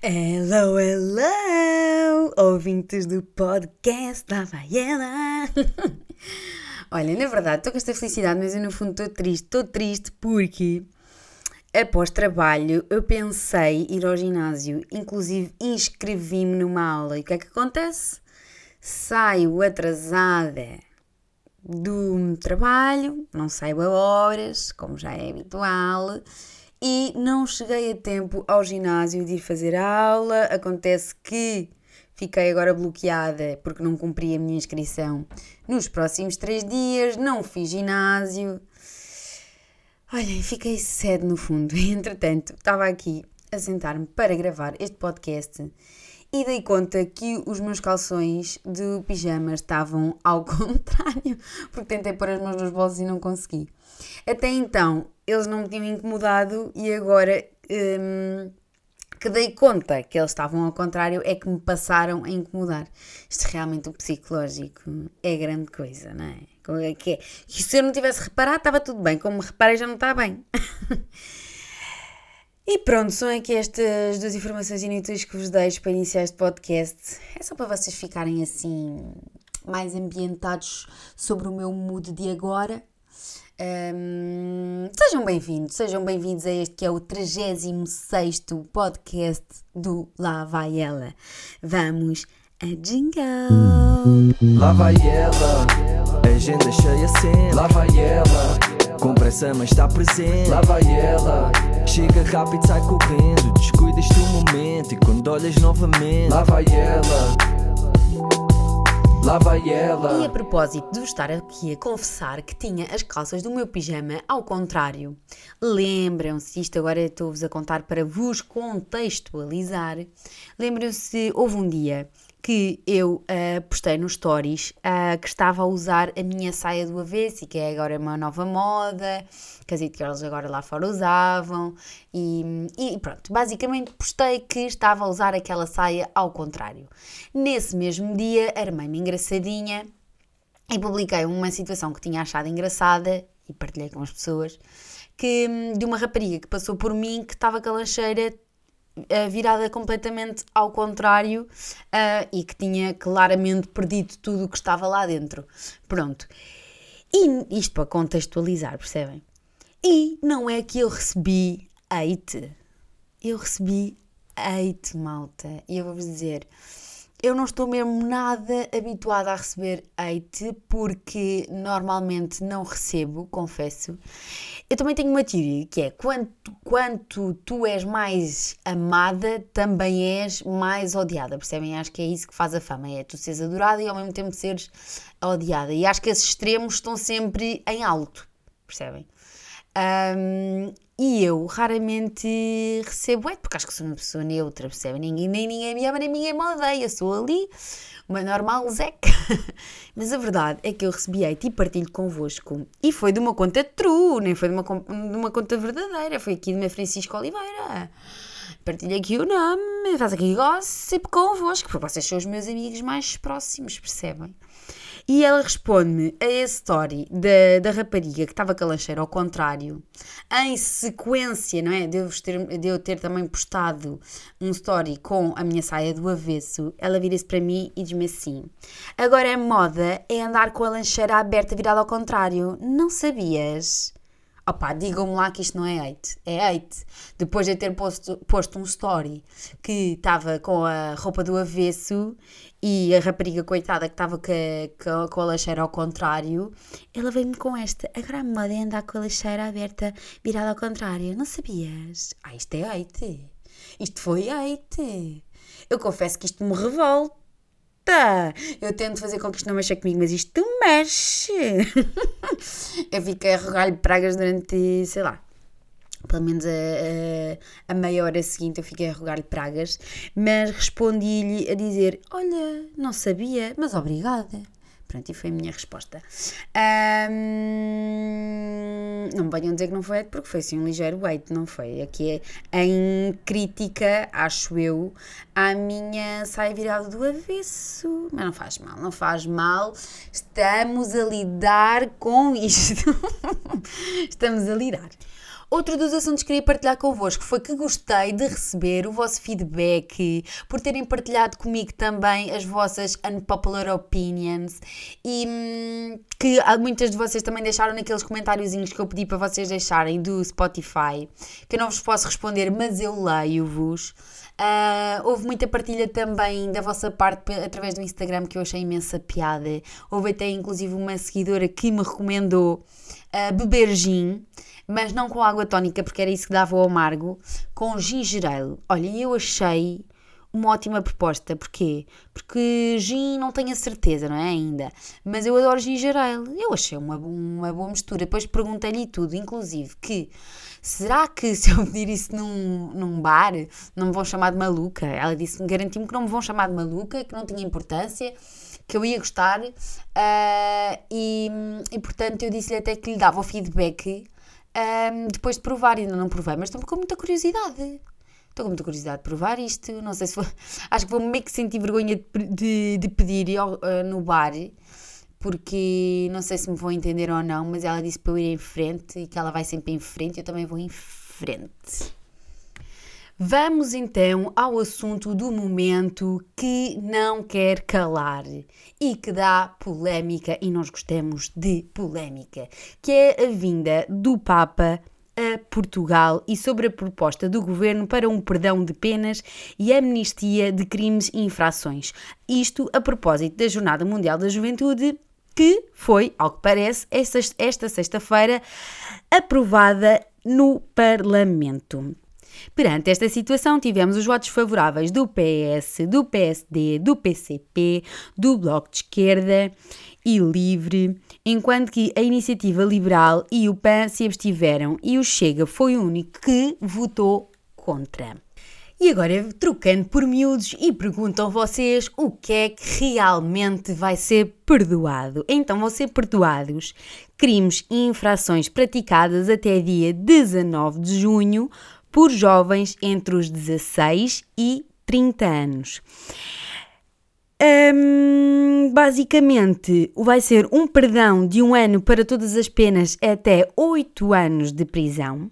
Hello, hello, ouvintes do podcast da Vaiela. Olha, na verdade, estou com esta felicidade, mas eu no fundo estou triste. Estou triste porque após trabalho eu pensei ir ao ginásio, inclusive inscrevi-me numa aula. E o que é que acontece? Saio atrasada do trabalho, não saio a horas, como já é habitual e não cheguei a tempo ao ginásio de ir fazer aula. Acontece que fiquei agora bloqueada porque não cumpri a minha inscrição nos próximos três dias, não fiz ginásio. Olhem, fiquei sede no fundo. Entretanto, estava aqui a sentar-me para gravar este podcast e dei conta que os meus calções de pijama estavam ao contrário, porque tentei pôr as mãos nos bolsos e não consegui. Até então, eles não me tinham incomodado e agora hum, que dei conta que eles estavam ao contrário é que me passaram a incomodar. Isto realmente o psicológico é grande coisa, não é? é que é? Se eu não tivesse reparado, estava tudo bem. Como me reparei, já não está bem. e pronto, são aqui estas duas informações inúteis que vos deixo para iniciar este podcast. É só para vocês ficarem assim mais ambientados sobre o meu mood de agora. Um, sejam bem-vindos, sejam bem-vindos a este que é o 36 podcast do Lá Vai Ela. Vamos a jingle! Lá vai ela, agenda cheia sempre. Lá vai ela, com pressa mas está presente. Lá vai ela, chega rápido, sai correndo. Descuidas do momento e quando olhas novamente. Lá vai ela lá vai ela. E a propósito de estar aqui a confessar que tinha as calças do meu pijama ao contrário, lembram-se, isto agora estou-vos a contar para vos contextualizar, lembram-se, houve um dia que eu uh, postei nos stories uh, que estava a usar a minha saia do avesso e que é agora uma nova moda, que as it girls agora lá fora usavam e, e pronto, basicamente postei que estava a usar aquela saia ao contrário. Nesse mesmo dia armei-me engraçadinha e publiquei uma situação que tinha achado engraçada e partilhei com as pessoas que de uma rapariga que passou por mim que estava com a lancheira virada completamente ao contrário uh, e que tinha claramente perdido tudo o que estava lá dentro. Pronto. E isto para contextualizar, percebem? E não é que eu recebi hate. Eu recebi hate, malta. E eu vou-vos dizer eu não estou mesmo nada habituada a receber hate porque normalmente não recebo, confesso. Eu também tenho uma teoria que é quanto, quanto tu és mais amada, também és mais odiada, percebem? Acho que é isso que faz a fama, é tu seres adorada e ao mesmo tempo seres odiada. E acho que esses extremos estão sempre em alto, percebem? Um, e eu raramente recebo hate, porque acho que sou uma pessoa neutra, percebe? Ninguém, nem ninguém me ama, nem ninguém me odeia. Sou ali uma normal zeca. Mas a verdade é que eu recebi hate e partilho convosco. E foi de uma conta true, nem foi de uma, de uma conta verdadeira. Foi aqui de uma Francisco Oliveira. Partilho aqui o nome, faço aqui gossip convosco, porque vocês são os meus amigos mais próximos, percebem? E ela responde-me a esse story da, da rapariga que estava com a lancheira ao contrário, em sequência, não é? De eu, ter, de eu ter também postado um story com a minha saia do avesso. Ela vira-se para mim e diz-me assim: Agora a moda é andar com a lancheira aberta virada ao contrário. Não sabias? Opa, digam-me lá que isto não é hate. É hate. Depois de eu ter posto, posto um story que estava com a roupa do avesso e a rapariga coitada que estava com, com, a lancheira ao contrário, ela veio-me com esta. Agora a moda é andar com a lancheira aberta, virada ao contrário. Não sabias? Ah, isto é hate. Isto foi hate. Eu confesso que isto me revolta. Eu tento fazer com que isto não mexa comigo, mas isto mexe. eu fiquei a rogar-lhe pragas durante, sei lá, pelo menos a, a, a meia hora seguinte eu fiquei a rogar-lhe pragas, mas respondi-lhe a dizer: Olha, não sabia, mas obrigada. Pronto, e foi a minha resposta. Um, não me venham dizer que não foi porque foi assim um ligeiro hate, não foi? Aqui é em crítica, acho eu, à minha saia virada do avesso. Mas não faz mal, não faz mal. Estamos a lidar com isto. Estamos a lidar. Outro dos assuntos que queria partilhar convosco foi que gostei de receber o vosso feedback, por terem partilhado comigo também as vossas unpopular opinions e hum, que muitas de vocês também deixaram naqueles comentáriozinhos que eu pedi para vocês deixarem do Spotify, que eu não vos posso responder, mas eu leio-vos. Uh, houve muita partilha também da vossa parte através do Instagram que eu achei imensa piada. Houve até inclusive uma seguidora que me recomendou uh, beber gin, mas não com água tónica, porque era isso que dava o amargo, com ginger ale. Olha, eu achei uma ótima proposta. Porquê? Porque gin não tenho a certeza, não é ainda. Mas eu adoro ginger ale. Eu achei uma, uma boa mistura. Depois perguntei-lhe tudo, inclusive, que será que se eu pedir isso num, num bar não me vão chamar de maluca? Ela disse, garantiu-me que não me vão chamar de maluca, que não tinha importância, que eu ia gostar. Uh, e, e portanto eu disse-lhe até que lhe dava o feedback uh, depois de provar. Ainda não provei, mas estou com muita curiosidade. Estou com muita curiosidade de provar isto. Não sei se vou. Acho que vou meio que sentir vergonha de, de, de pedir uh, no bar, porque não sei se me vão entender ou não, mas ela disse para eu ir em frente e que ela vai sempre em frente, eu também vou em frente. Vamos então ao assunto do momento que não quer calar e que dá polémica e nós gostamos de polémica, que é a vinda do Papa a Portugal e sobre a proposta do governo para um perdão de penas e amnistia de crimes e infrações. Isto a propósito da Jornada Mundial da Juventude, que foi, ao que parece, esta sexta-feira aprovada no Parlamento. Perante esta situação, tivemos os votos favoráveis do PS, do PSD, do PCP, do Bloco de Esquerda e Livre, enquanto que a Iniciativa Liberal e o PAN se abstiveram e o Chega foi o único que votou contra. E agora, trocando por miúdos e perguntam vocês o que é que realmente vai ser perdoado. Então vão ser perdoados crimes e infrações praticadas até dia 19 de junho por jovens entre os 16 e 30 anos. Um, basicamente, vai ser um perdão de um ano para todas as penas até 8 anos de prisão.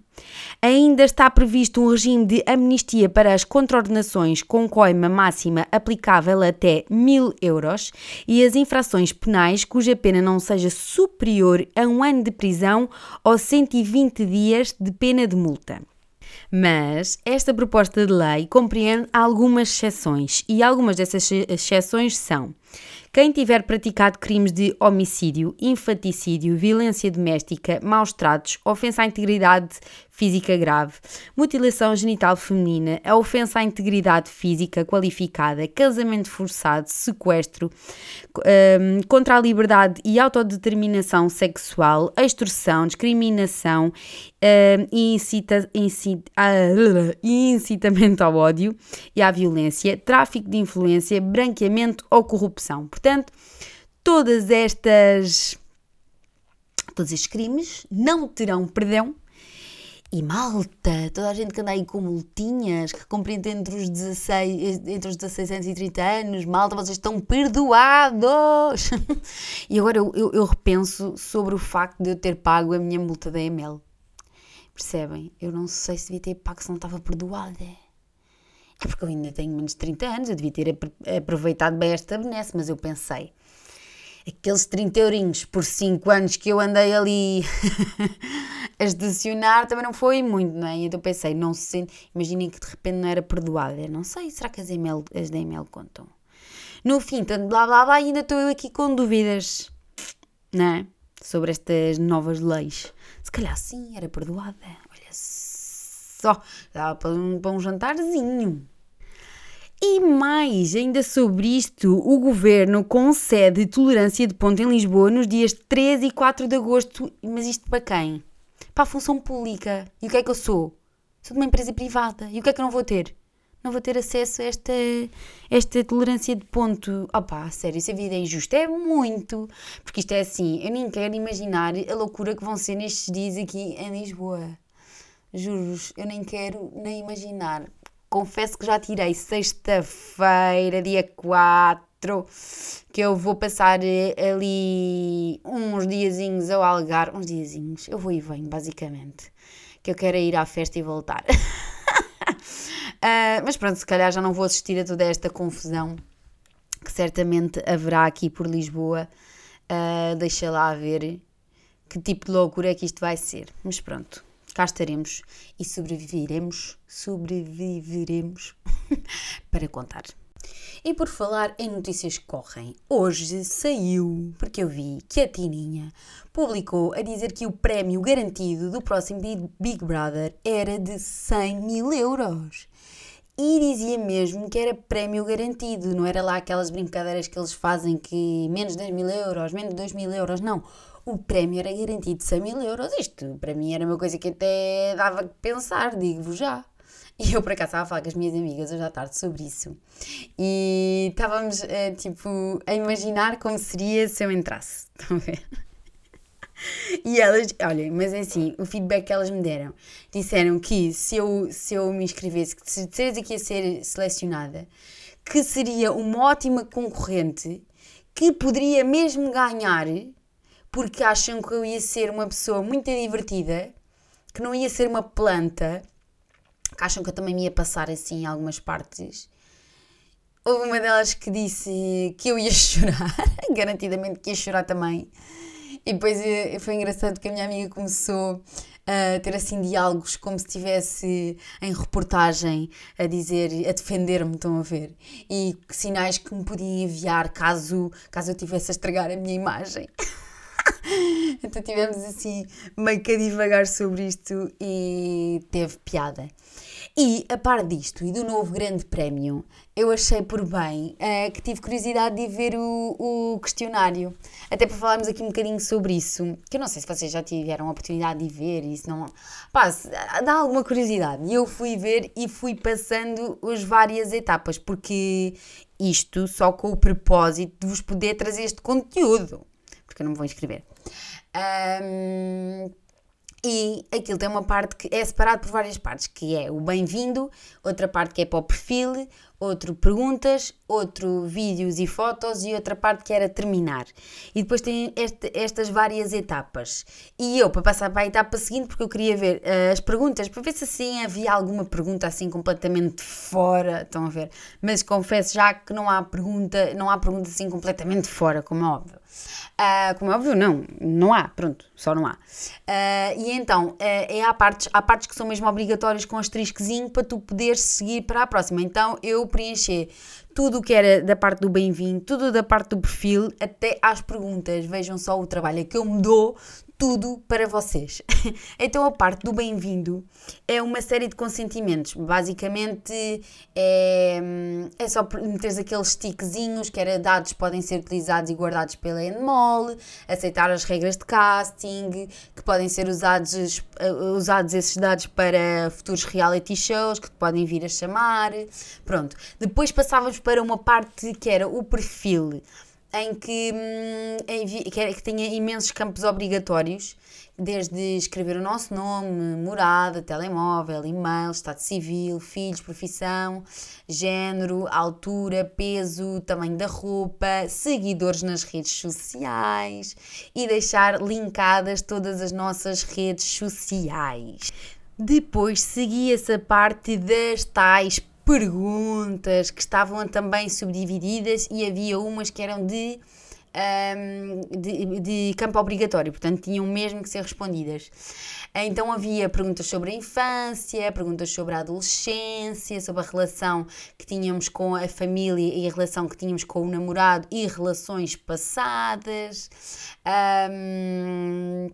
Ainda está previsto um regime de amnistia para as contraordenações com coima máxima aplicável até 1000 euros e as infrações penais cuja pena não seja superior a um ano de prisão ou 120 dias de pena de multa. Mas esta proposta de lei compreende algumas exceções e algumas dessas exceções são quem tiver praticado crimes de homicídio, infanticídio, violência doméstica, maus tratos, ofensa à integridade física grave, mutilação genital feminina, a ofensa à integridade física qualificada, casamento forçado, sequestro, um, contra a liberdade e autodeterminação sexual, extorsão, discriminação um, e incita, incita, uh, incitamento ao ódio e à violência, tráfico de influência, branqueamento ou corrupção. Portanto, todas estas todos estes crimes não terão perdão e malta, toda a gente que anda aí com multinhas, que compreende entre os 16, entre os 16 anos e 30 anos, malta, vocês estão perdoados! e agora eu, eu, eu, repenso sobre o facto de eu ter pago a minha multa da ML. Percebem? Eu não sei se devia ter pago se não estava perdoada. É porque eu ainda tenho menos de 30 anos, eu devia ter aproveitado bem esta benesse, mas eu pensei, aqueles 30 eurinhos por 5 anos que eu andei ali a estacionar também não foi muito, não é? Então pensei, não se sente, imaginem que de repente não era perdoada, não sei, será que as, email, as da email contam? No fim, tanto blá blá blá, ainda estou eu aqui com dúvidas, não é? Sobre estas novas leis. Se calhar sim, era perdoada, olha só, dava para um, para um jantarzinho. E mais, ainda sobre isto, o governo concede tolerância de ponto em Lisboa nos dias 13 e 4 de agosto. Mas isto para quem? Para a função pública. E o que é que eu sou? Sou de uma empresa privada. E o que é que eu não vou ter? Não vou ter acesso a esta, esta tolerância de ponto. Opá, sério, se a vida é injusta, é muito. Porque isto é assim, eu nem quero imaginar a loucura que vão ser nestes dias aqui em Lisboa. Juro-vos, eu nem quero nem imaginar confesso que já tirei sexta-feira, dia 4, que eu vou passar eh, ali uns diazinhos ao Algarve, uns diazinhos, eu vou e venho, basicamente. que eu quero é ir à festa e voltar. uh, mas pronto, se calhar já não vou assistir a toda esta confusão que certamente haverá aqui por Lisboa. Uh, deixa lá ver que tipo de loucura é que isto vai ser. Mas pronto, cá estaremos e sobreviveremos, sobreviveremos para contar. E por falar em notícias que correm, hoje saiu, porque eu vi que a Tininha publicou a dizer que o prémio garantido do próximo Big Brother era de 100 mil euros. E dizia mesmo que era prémio garantido, não era lá aquelas brincadeiras que eles fazem que menos 10 mil euros, menos 2 mil euros, não. O prémio era garantido de 100 mil euros. Isto para mim era uma coisa que até dava que pensar, digo-vos já. E eu por acaso estava a falar com as minhas amigas hoje à tarde sobre isso. E estávamos, uh, tipo, a imaginar como seria se eu entrasse. Estão a ver? E elas, olhem, mas é assim, o feedback que elas me deram, disseram que se eu, se eu me inscrevesse, que de certeza que ia ser selecionada, que seria uma ótima concorrente, que poderia mesmo ganhar, porque acham que eu ia ser uma pessoa muito divertida, que não ia ser uma planta, que acham que eu também me ia passar assim em algumas partes. Houve uma delas que disse que eu ia chorar, garantidamente que ia chorar também. E depois eh, foi engraçado que a minha amiga começou a ter assim diálogos como se estivesse em reportagem a dizer, a defender-me, estão a ver? E sinais que me podiam enviar caso, caso eu tivesse a estragar a minha imagem. então tivemos assim meio que a divagar sobre isto e teve piada. E a par disto e do novo Grande Prémio, eu achei por bem uh, que tive curiosidade de ver o, o, questionário. Até para falarmos aqui um bocadinho sobre isso, que eu não sei se vocês já tiveram a oportunidade de ver e se não. Pá, dá alguma curiosidade. E eu fui ver e fui passando as várias etapas, porque isto só com o propósito de vos poder trazer este conteúdo porque eu não me vou inscrever. Um, e aquilo tem uma parte que é separado por várias partes, que é o bem-vindo, outra parte que é para o perfil, outro perguntas, outro vídeos e fotos e outra parte que era terminar. E depois tem este, estas várias etapas. E eu, para passar para a etapa seguinte, porque eu queria ver uh, as perguntas, para ver se assim havia alguma pergunta assim completamente fora, estão a ver? Mas confesso já que não há pergunta, não há pergunta assim completamente fora, como é óbvio. Uh, como é óbvio, não, não há, pronto, só não há. Uh, e então, uh, é, há, partes, há partes que são mesmo obrigatórias com asteriscozinho para tu poderes seguir para a próxima. Então, eu preenchi tudo o que era da parte do bem-vindo, tudo da parte do perfil, até às perguntas. Vejam só o trabalho que eu me dou tudo para vocês. então, a parte do bem-vindo é uma série de consentimentos. Basicamente, é, é só meter aqueles tiquezinhos que era dados podem ser utilizados e guardados pela Endemol, aceitar as regras de casting, que podem ser usados, usados esses dados para futuros reality shows que podem vir a chamar. Pronto. Depois passávamos para uma parte que era o perfil em que, hum, que, que tinha imensos campos obrigatórios, desde escrever o nosso nome, morada, telemóvel, e-mail, estado civil, filhos, profissão, género, altura, peso, tamanho da roupa, seguidores nas redes sociais e deixar linkadas todas as nossas redes sociais. Depois seguia-se a parte das tais perguntas que estavam também subdivididas e havia umas que eram de, um, de, de, campo obrigatório, portanto tinham mesmo que ser respondidas. Então havia perguntas sobre a infância, perguntas sobre a adolescência, sobre a relação que tínhamos com a família e a relação que tínhamos com o namorado e relações passadas. Um,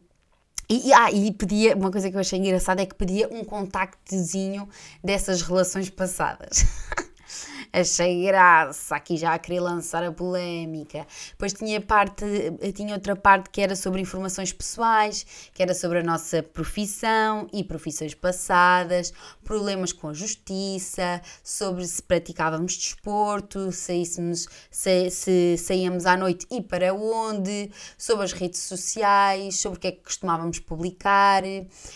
e, ah, e pedia, uma coisa que eu achei engraçada é que pedia um contactozinho dessas relações passadas. achei graça, aqui já a querer lançar a polémica. Depois tinha parte, tinha outra parte que era sobre informações pessoais, que era sobre a nossa profissão e profissões passadas, problemas com a justiça, sobre se praticávamos desporto, se, se, se saíamos à noite e para onde, sobre as redes sociais, sobre o que é que costumávamos publicar,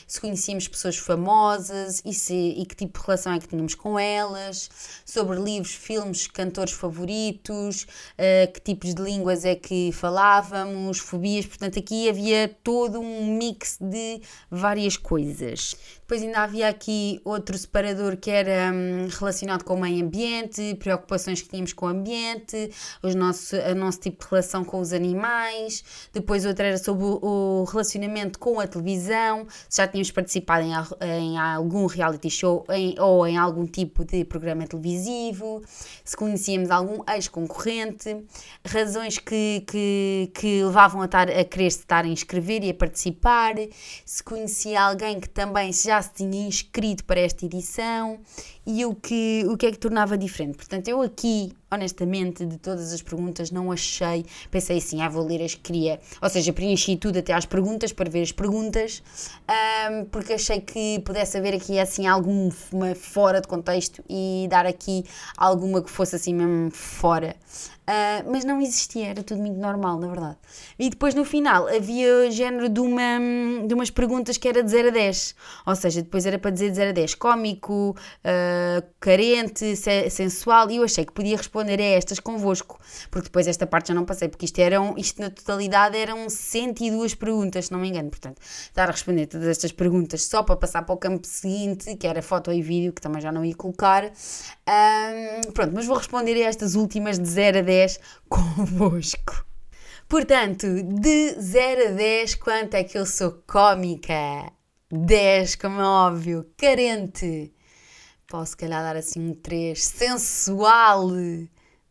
se conhecíamos pessoas famosas e, se, e que tipo de relação é que tínhamos com elas, sobre livros livros, filmes, cantores favoritos, uh, que tipos de línguas é que falávamos, fobias. Portanto, aqui havia todo um mix de várias coisas. Depois ainda havia aqui outro separador que era hum, relacionado com o meio ambiente, preocupações que tínhamos com o ambiente, os nosso, o nosso tipo de relação com os animais. Depois outro era sobre o, o relacionamento com a televisão, se já tínhamos participado em, em algum reality show em, ou em algum tipo de programa televisivo, se conhecíamos algum ex-concorrente, razões que, que, que levavam a, estar, a querer se estar a inscrever e a participar, se conhecia alguém que também já já se tinha inscrito para esta edição e o que, o que é que tornava diferente. Portanto, eu aqui, honestamente, de todas as perguntas, não achei, pensei assim, ah, vou ler as que queria, ou seja, preenchi tudo até às perguntas para ver as perguntas, um, porque achei que pudesse haver aqui assim alguma fora de contexto e dar aqui alguma que fosse assim mesmo fora. Uh, mas não existia, era tudo muito normal, na verdade. E depois no final havia género de, uma, de umas perguntas que era de 0 a 10, ou seja, depois era para dizer de 0 a 10 cómico, uh, carente, se, sensual, e eu achei que podia responder a estas convosco, porque depois esta parte já não passei, porque isto, eram, isto na totalidade eram 102 perguntas, se não me engano, portanto, estar a responder todas estas perguntas só para passar para o campo seguinte, que era foto e vídeo, que também já não ia colocar. Um, pronto, mas vou responder a estas últimas de 0 a 10 10 convosco. Portanto, de 0 a 10, quanto é que eu sou cómica? 10, como é óbvio. Carente. Posso, se calhar, dar assim um 3. Sensual.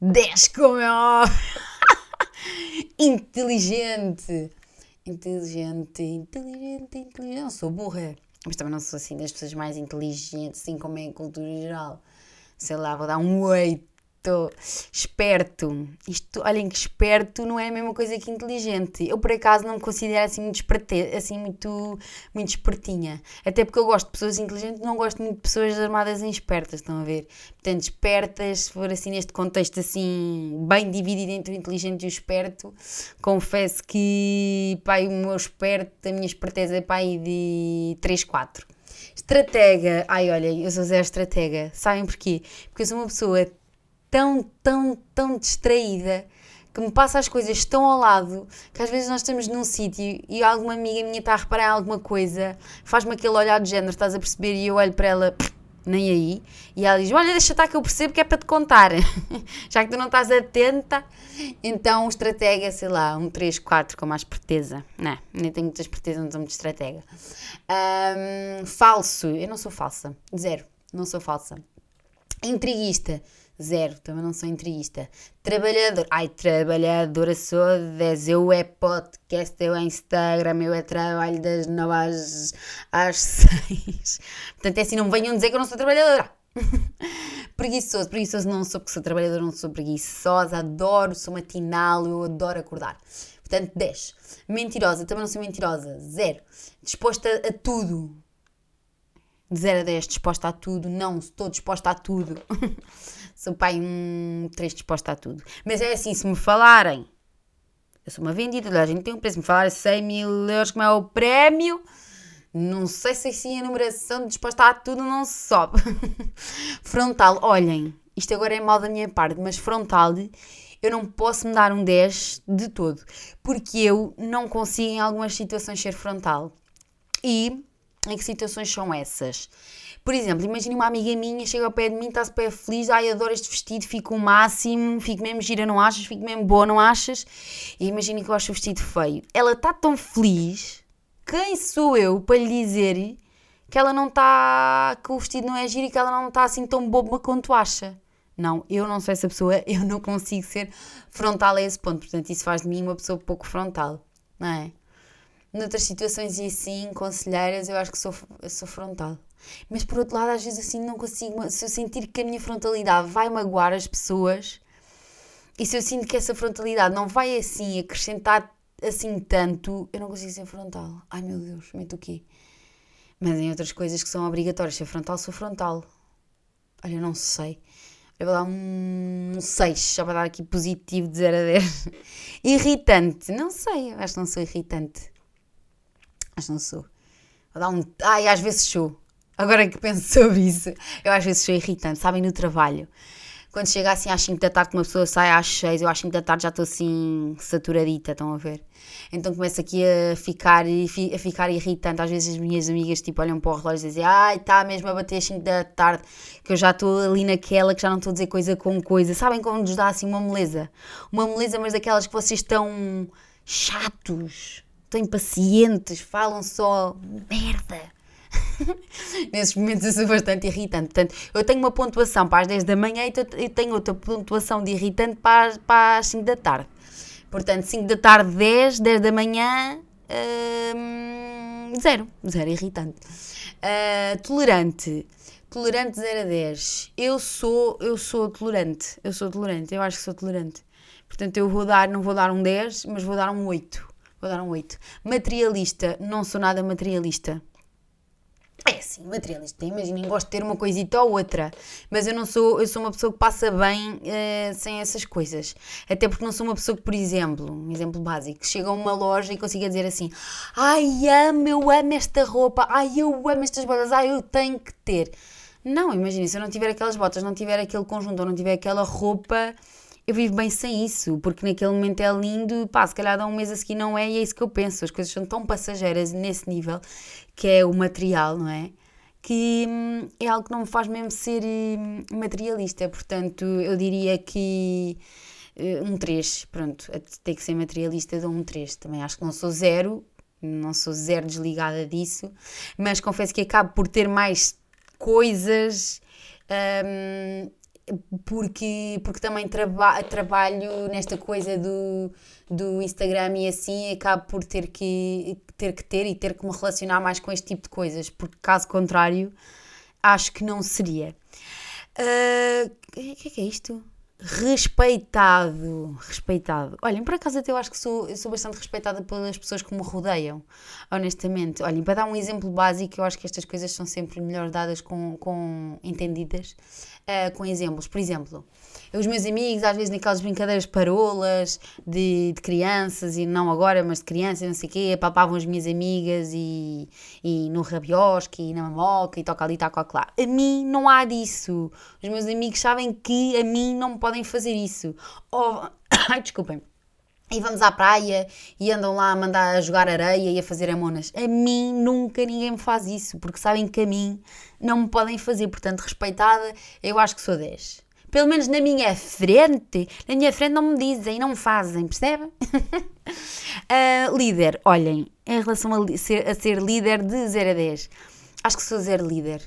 10, como é óbvio. inteligente. Inteligente, inteligente, inteligente. Não sou burra. Mas também não sou assim das pessoas mais inteligentes, assim como é em cultura geral. Sei lá, vou dar um 8 esperto. Isto, olhem que esperto não é a mesma coisa que inteligente. Eu, por acaso, não me considero assim muito, esperte, assim, muito, muito espertinha. Até porque eu gosto de pessoas inteligentes, não gosto muito de pessoas armadas em espertas, estão a ver? Portanto, espertas, se for assim neste contexto assim, bem dividido entre o inteligente e o esperto, confesso que, pai, o meu esperto, a minha esperteza é pai de 3, 4. Estratega, ai olha, eu sou zero estratega, sabem porquê? Porque eu sou uma pessoa tão, tão, tão distraída que me passa as coisas tão ao lado que às vezes nós estamos num sítio e alguma amiga minha está a reparar alguma coisa, faz-me aquele olhar de género, estás a perceber, e eu olho para ela, nem aí, e ela diz: Olha, deixa estar que eu percebo que é para te contar, já que tu não estás atenta. Então, estratega, sei lá, um 3, 4 com mais esperteza. Não, nem tenho muita esperteza, não sou muito estratega. Um, falso, eu não sou falsa, zero, não sou falsa. Intriguista, Zero, também não sou entrevista. Trabalhador, ai, trabalhadora sou 10. Eu é podcast, eu é Instagram, eu é trabalho das 9 às, 6. Portanto, é assim, não venham dizer que eu não sou trabalhadora. preguiçoso, preguiçoso não sou porque sou trabalhadora, não sou preguiçosa, adoro, sou matinal, eu adoro acordar. Portanto, 10. Mentirosa, também não sou mentirosa, 0. Disposta a tudo. De 0 a 10, disposta a tudo, não, estou disposta a tudo. sou pai um 3 disposta a tudo. Mas é assim, se me falarem, eu sou uma vendida, a gente tem um preço, se me falarem 100 mil euros como é o prémio, não sei se assim a numeração disposta a tudo não sobe. frontal, olhem, isto agora é mal da minha parte, mas frontal eu não posso me dar um 10 de todo, porque eu não consigo em algumas situações ser frontal. E em que situações são essas? Por exemplo, imagine uma amiga minha, chega ao pé de mim, está-se pé feliz, ai, adoro este vestido, fico o máximo, fico mesmo gira, não achas? Fico mesmo boa, não achas? E imagine que eu acho o vestido feio. Ela está tão feliz, quem sou eu para lhe dizer que ela não está, que o vestido não é giro e que ela não está assim tão boba quanto acha? Não, eu não sou essa pessoa, eu não consigo ser frontal a esse ponto. Portanto, isso faz de mim uma pessoa pouco frontal, não é? Noutras situações e assim, conselheiras, eu acho que sou, sou frontal. Mas por outro lado, às vezes assim não consigo. Se eu sentir que a minha frontalidade vai magoar as pessoas e se eu sinto que essa frontalidade não vai assim acrescentar assim tanto, eu não consigo ser frontal. Ai meu Deus, meto o quê? Mas em outras coisas que são obrigatórias, ser frontal, sou frontal. Olha, não sei. Eu vou dar um 6, só para dar aqui positivo de 0 a 10. Irritante, não sei, acho que não sou irritante. Acho que não sou. Vou dar um. Ai, às vezes sou. Agora que penso sobre isso, eu às vezes sou irritante, sabem, no trabalho. quando chega assim às 5 da tarde, que uma pessoa sai às 6, eu às 5 da tarde já estou assim saturadita, estão a ver? Então começo aqui a ficar, a ficar irritante. Às vezes as minhas amigas tipo, olham para o relógio e dizem ai, está mesmo a bater às 5 da tarde, que eu já estou ali naquela, que já não estou a dizer coisa com coisa. Sabem como nos dá assim uma moleza? Uma moleza, mas daquelas que vocês estão chatos, estão impacientes, falam só merda. Nesses momentos eu sou bastante irritante. Portanto, eu tenho uma pontuação para as 10 da manhã e tenho outra pontuação de irritante para, para as 5 da tarde. Portanto, 5 da tarde, 10, 10 da manhã, hum, 0. 0 irritante. Uh, tolerante. Tolerante 0 a 10. Eu sou, eu sou tolerante. Eu sou tolerante. Eu acho que sou tolerante. Portanto, eu vou dar, não vou dar um 10, mas vou dar um 8. Vou dar um 8. Materialista. Não sou nada materialista. É assim, materialista. Imaginem, gosto de ter uma coisita ou outra, mas eu não sou, eu sou uma pessoa que passa bem uh, sem essas coisas. Até porque não sou uma pessoa que, por exemplo, um exemplo básico, chega a uma loja e consiga dizer assim: Ai, amo, eu amo esta roupa, ai, eu amo estas botas, ai, eu tenho que ter. Não, imaginem, se eu não tiver aquelas botas, não tiver aquele conjunto ou não tiver aquela roupa, eu vivo bem sem isso, porque naquele momento é lindo, pá, se calhar dá um mês a seguir não é, e é isso que eu penso. As coisas são tão passageiras nesse nível que é o material, não é? Que hum, é algo que não me faz mesmo ser hum, materialista, portanto, eu diria que uh, um 3, pronto, tem que ser materialista, dou um 3. Também acho que não sou zero, não sou zero desligada disso, mas confesso que acabo por ter mais coisas. Um, porque, porque também traba trabalho nesta coisa do, do Instagram e assim acabo por ter que, ter que ter e ter que me relacionar mais com este tipo de coisas, porque caso contrário acho que não seria. Ah, o uh, que é que é isto? Respeitado, respeitado. Olhem, por acaso até eu acho que sou, eu sou bastante respeitada pelas pessoas que me rodeiam, honestamente. Olhem, para dar um exemplo básico, eu acho que estas coisas são sempre melhor dadas com, com entendidas uh, com exemplos. Por exemplo, os meus amigos, às vezes naquelas brincadeiras parolas de, de crianças, e não agora, mas de crianças, não sei o quê, papavam as minhas amigas e, e no rabiosque e na mamoca e toca ali, toca lá. A mim não há disso. Os meus amigos sabem que a mim não me podem fazer isso. Ou, ai, desculpem e vamos à praia e andam lá a mandar a jogar areia e a fazer amonas. A mim nunca ninguém me faz isso, porque sabem que a mim não me podem fazer. Portanto, respeitada, eu acho que sou 10. Pelo menos na minha frente, na minha frente não me dizem, não fazem, percebe? uh, líder, olhem, em relação a ser, a ser líder de 0 a 10, acho que sou zero líder.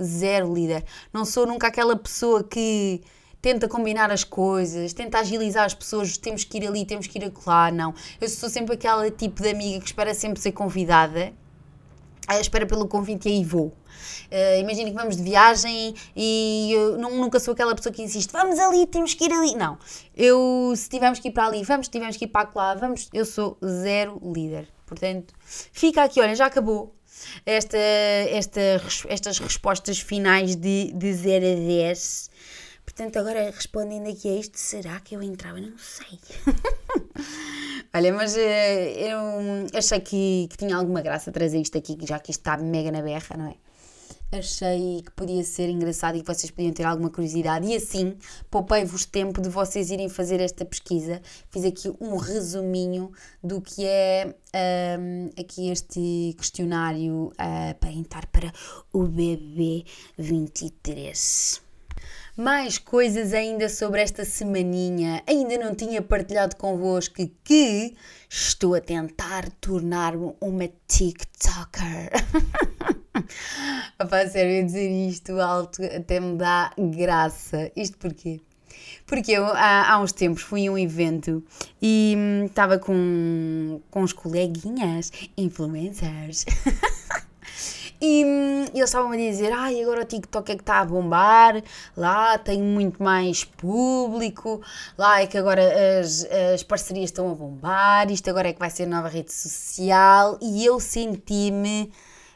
Zero líder. Não sou nunca aquela pessoa que tenta combinar as coisas, tenta agilizar as pessoas, temos que ir ali, temos que ir lá, não. Eu sou sempre aquela tipo de amiga que espera sempre ser convidada, espera pelo convite e aí vou. Uh, Imagina que vamos de viagem e eu nunca sou aquela pessoa que insiste, vamos ali, temos que ir ali. Não, eu se tivermos que ir para ali, vamos, se tivermos que ir para lá, vamos. Eu sou zero líder. Portanto, fica aqui, olha, já acabou esta, esta, estas respostas finais de, de 0 a 10. Portanto, agora respondendo aqui a isto, será que eu entrava? Não sei. Olha, mas uh, eu achei que, que tinha alguma graça trazer isto aqui, já que isto está mega na berra, não é? achei que podia ser engraçado e que vocês podiam ter alguma curiosidade. E assim, poupei-vos tempo de vocês irem fazer esta pesquisa. Fiz aqui um resuminho do que é um, aqui este questionário uh, para entrar para o BB23. Mais coisas ainda sobre esta semaninha. Ainda não tinha partilhado convosco que estou a tentar tornar-me uma TikToker. Para sério, dizer isto alto até me dá graça. Isto porquê? Porque eu há, há uns tempos fui a um evento e hum, estava com, com os coleguinhas influencers. E, e eles estavam a dizer: ai, agora o TikTok é que está a bombar, lá tem muito mais público, lá é que agora as, as parcerias estão a bombar, isto agora é que vai ser nova rede social. E eu senti-me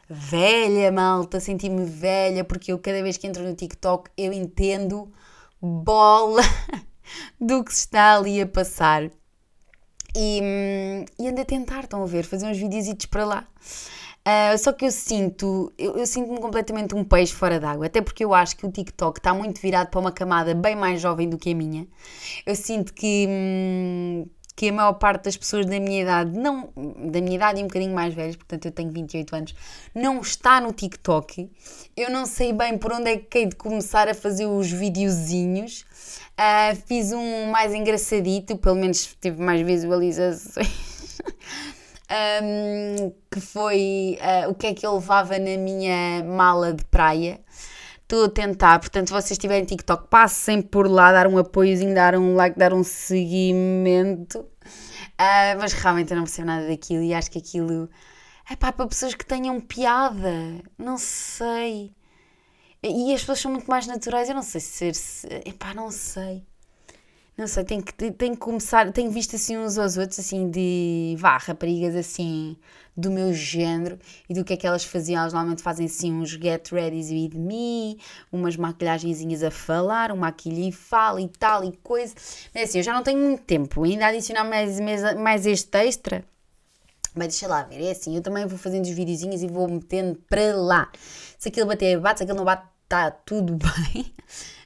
velha, malta, senti-me velha, porque eu cada vez que entro no TikTok eu entendo bola do que se está ali a passar. E, e ando a tentar, estão a ver, fazer uns videozitos para lá. Uh, só que eu sinto, eu, eu sinto-me completamente um peixe fora d'água, até porque eu acho que o TikTok está muito virado para uma camada bem mais jovem do que a minha. Eu sinto que, hum, que a maior parte das pessoas da minha idade, não da minha idade e um bocadinho mais velhas, portanto eu tenho 28 anos, não está no TikTok. Eu não sei bem por onde é que hei de começar a fazer os videozinhos. Uh, fiz um mais engraçadito, pelo menos teve mais visualizações. um, que foi uh, o que é que eu levava na minha mala de praia. Estou a tentar, portanto, se vocês tiverem TikTok, passem por lá, dar um apoiozinho, dar um like, dar um seguimento. Uh, mas realmente eu não percebo nada daquilo e acho que aquilo é pá, para pessoas que tenham piada. Não sei. E as pessoas são muito mais naturais. Eu não sei se ser. Epá, não sei. Não sei, tem que, tem que começar. Tenho visto assim uns aos outros, assim, de vá, raparigas assim, do meu género e do que é que elas faziam. Elas normalmente fazem assim uns get ready with me, umas maquilhagenzinhas a falar, uma maquilha e fala e tal e coisa. Mas assim, eu já não tenho muito tempo. Ainda adicionar mais, mais, mais este extra. Mas deixa lá ver, é assim, eu também vou fazendo os videozinhos e vou metendo para lá. Se aquilo bater, bate, se aquilo não bate, está tudo bem.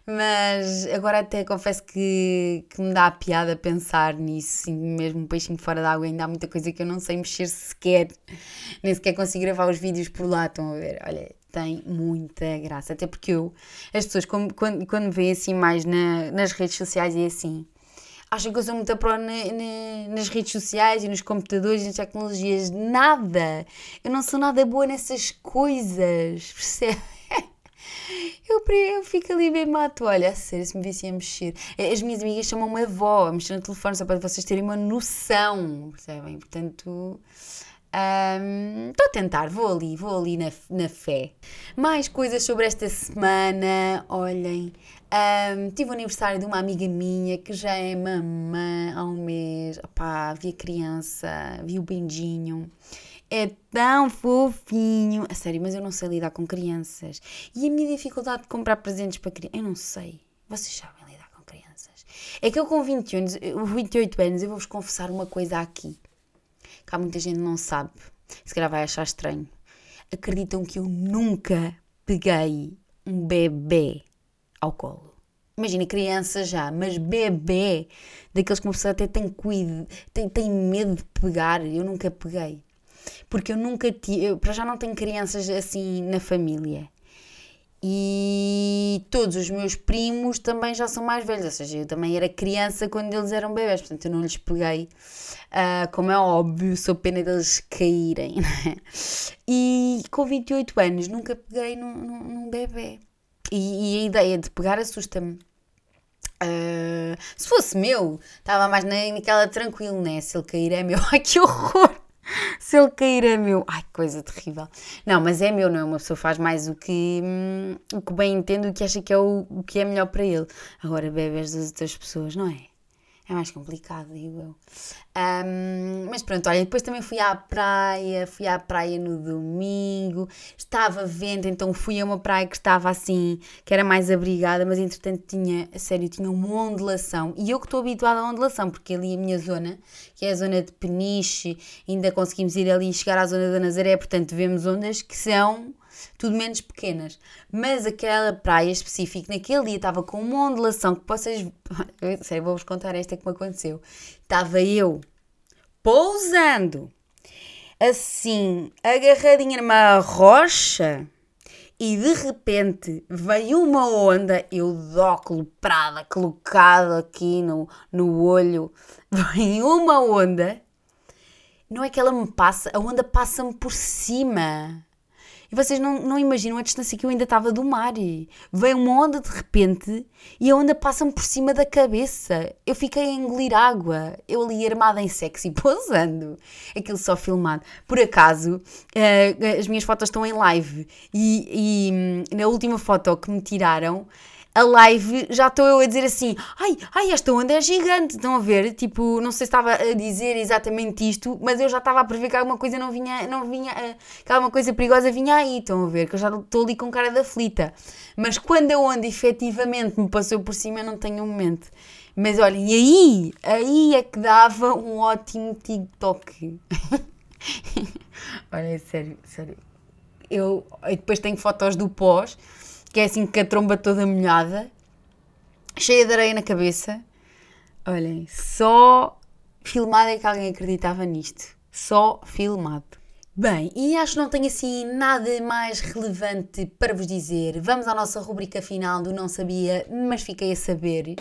Mas agora até confesso que, que me dá a piada pensar nisso, mesmo um peixinho fora d'água, ainda há muita coisa que eu não sei mexer sequer, nem sequer consigo gravar os vídeos por lá, estão a ver? Olha, tem muita graça, até porque eu, as pessoas quando, quando, quando me veem assim mais na, nas redes sociais é assim, acham que eu sou muito pró nas redes sociais e nos computadores e nas tecnologias. Nada! Eu não sou nada boa nessas coisas, percebe? Eu, eu fico ali bem mato, olha, a sério, se me vissem a mexer. As minhas amigas chamam-me avó a mexer no telefone, só para vocês terem uma noção, percebem? Portanto, estou um, a tentar, vou ali, vou ali na, na fé. Mais coisas sobre esta semana, olhem. Um, tive o aniversário de uma amiga minha que já é mamã há um mês. Opá, vi a criança, vi o Bendinho. É tão fofinho. A sério, mas eu não sei lidar com crianças. E a minha dificuldade de comprar presentes para crianças. Eu não sei. Vocês sabem lidar com crianças. É que eu com 20 anos, 28 anos, eu vou-vos confessar uma coisa aqui. Que há muita gente não sabe. Se calhar vai achar estranho. Acreditam que eu nunca peguei um bebê ao colo. Imagina, criança já, mas bebê, daqueles que uma pessoa até tem tem, tem medo de pegar, eu nunca peguei porque eu nunca tive, para já não tenho crianças assim na família. E todos os meus primos também já são mais velhos, ou seja, eu também era criança quando eles eram bebés, portanto eu não lhes peguei, uh, como é óbvio, sou pena deles caírem. Né? E com 28 anos nunca peguei num, num, num bebê. E, e, a ideia de pegar assusta-me. Uh, se fosse meu, estava mais naquela tranquilo, né? Se ele cair é meu. Ai que horror! Se ele cair é meu. Ai, coisa terrível. Não, mas é meu, não é? Uma pessoa faz mais o que, hum, o que bem entende, o que acha que é o, o que é melhor para ele. Agora, bebês das outras pessoas, não é? É mais complicado, digo eu. Um, mas pronto, olha, depois também fui à praia, fui à praia no domingo, estava vento, então fui a uma praia que estava assim, que era mais abrigada, mas entretanto tinha, a sério, tinha uma ondulação. E eu que estou habituada à ondulação, porque ali a minha zona, que é a zona de Peniche, ainda conseguimos ir ali e chegar à zona da Nazaré, portanto vemos ondas que são tudo menos pequenas. Mas aquela praia específica, naquele dia, estava com uma ondulação que vocês. Sei, vou-vos contar esta que me aconteceu. Estava eu pousando, assim, agarradinha numa rocha. E de repente veio uma onda, eu de óculo prada, colocado aqui no, no olho, veio uma onda, não é que ela me passa, a onda passa-me por cima. E vocês não, não imaginam a distância que eu ainda estava do mar. Veio uma onda de repente e a onda passa-me por cima da cabeça. Eu fiquei a engolir água. Eu ali armada em sexy, posando. Aquilo só filmado. Por acaso, uh, as minhas fotos estão em live e, e hum, na última foto que me tiraram a live já estou eu a dizer assim: ai, ai, esta onda é gigante. Estão a ver? Tipo, não sei se estava a dizer exatamente isto, mas eu já estava a prever que alguma coisa não vinha, não vinha, eh, que alguma coisa perigosa vinha aí. Estão a ver? Que eu já estou ali com cara de aflita. Mas quando a onda efetivamente me passou por cima, eu não tenho um momento. Mas olhem, e aí, aí é que dava um ótimo TikTok. Olha, é sério, sério. Eu, eu depois tenho fotos do pós, que é assim com a tromba toda molhada, cheia de areia na cabeça. Olhem, só filmado é que alguém acreditava nisto. Só filmado. Bem, e acho que não tenho assim nada mais relevante para vos dizer. Vamos à nossa rubrica final do Não Sabia, mas fiquei a saber.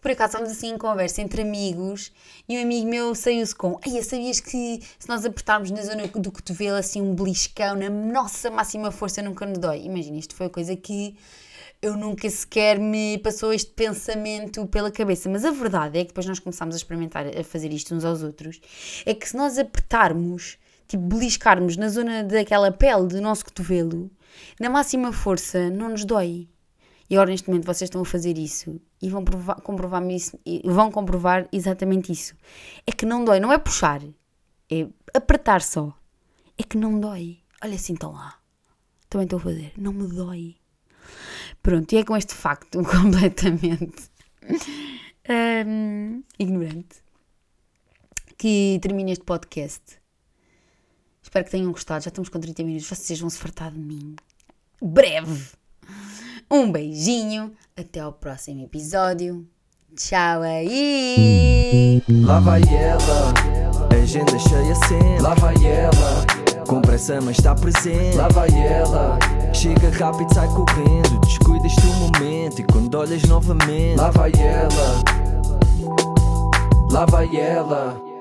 Por acaso estamos assim em conversa entre amigos e um amigo meu saiu-se com Ai, sabias que se nós apertarmos na zona do cotovelo assim um beliscão na nossa máxima força nunca nos dói? Imagina, isto foi coisa que eu nunca sequer me passou este pensamento pela cabeça. Mas a verdade é que depois nós começámos a experimentar a fazer isto uns aos outros. É que se nós apertarmos tipo, beliscarmos na zona daquela pele do nosso cotovelo, na máxima força, não nos dói. E agora, neste momento, vocês estão a fazer isso e vão provar, comprovar isso, vão comprovar exatamente isso. É que não dói, não é puxar, é apertar só. É que não dói. Olha assim, estão lá. Também estou a fazer. Não me dói. Pronto, e é com este facto completamente um, ignorante que termina este podcast. Espero que tenham gostado. Já estamos com 30 minutos. Vocês vão se fartar de mim. Breve. Um beijinho. Até ao próximo episódio. Tchau aí. Lá vai ela. Agenda cheia sempre. Lá vai ela. Com pressa, mas está presente. Lá vai ela. Chega rápido, sai correndo. Descuidas do momento. E quando olhas novamente. Lá vai ela. Lá vai ela.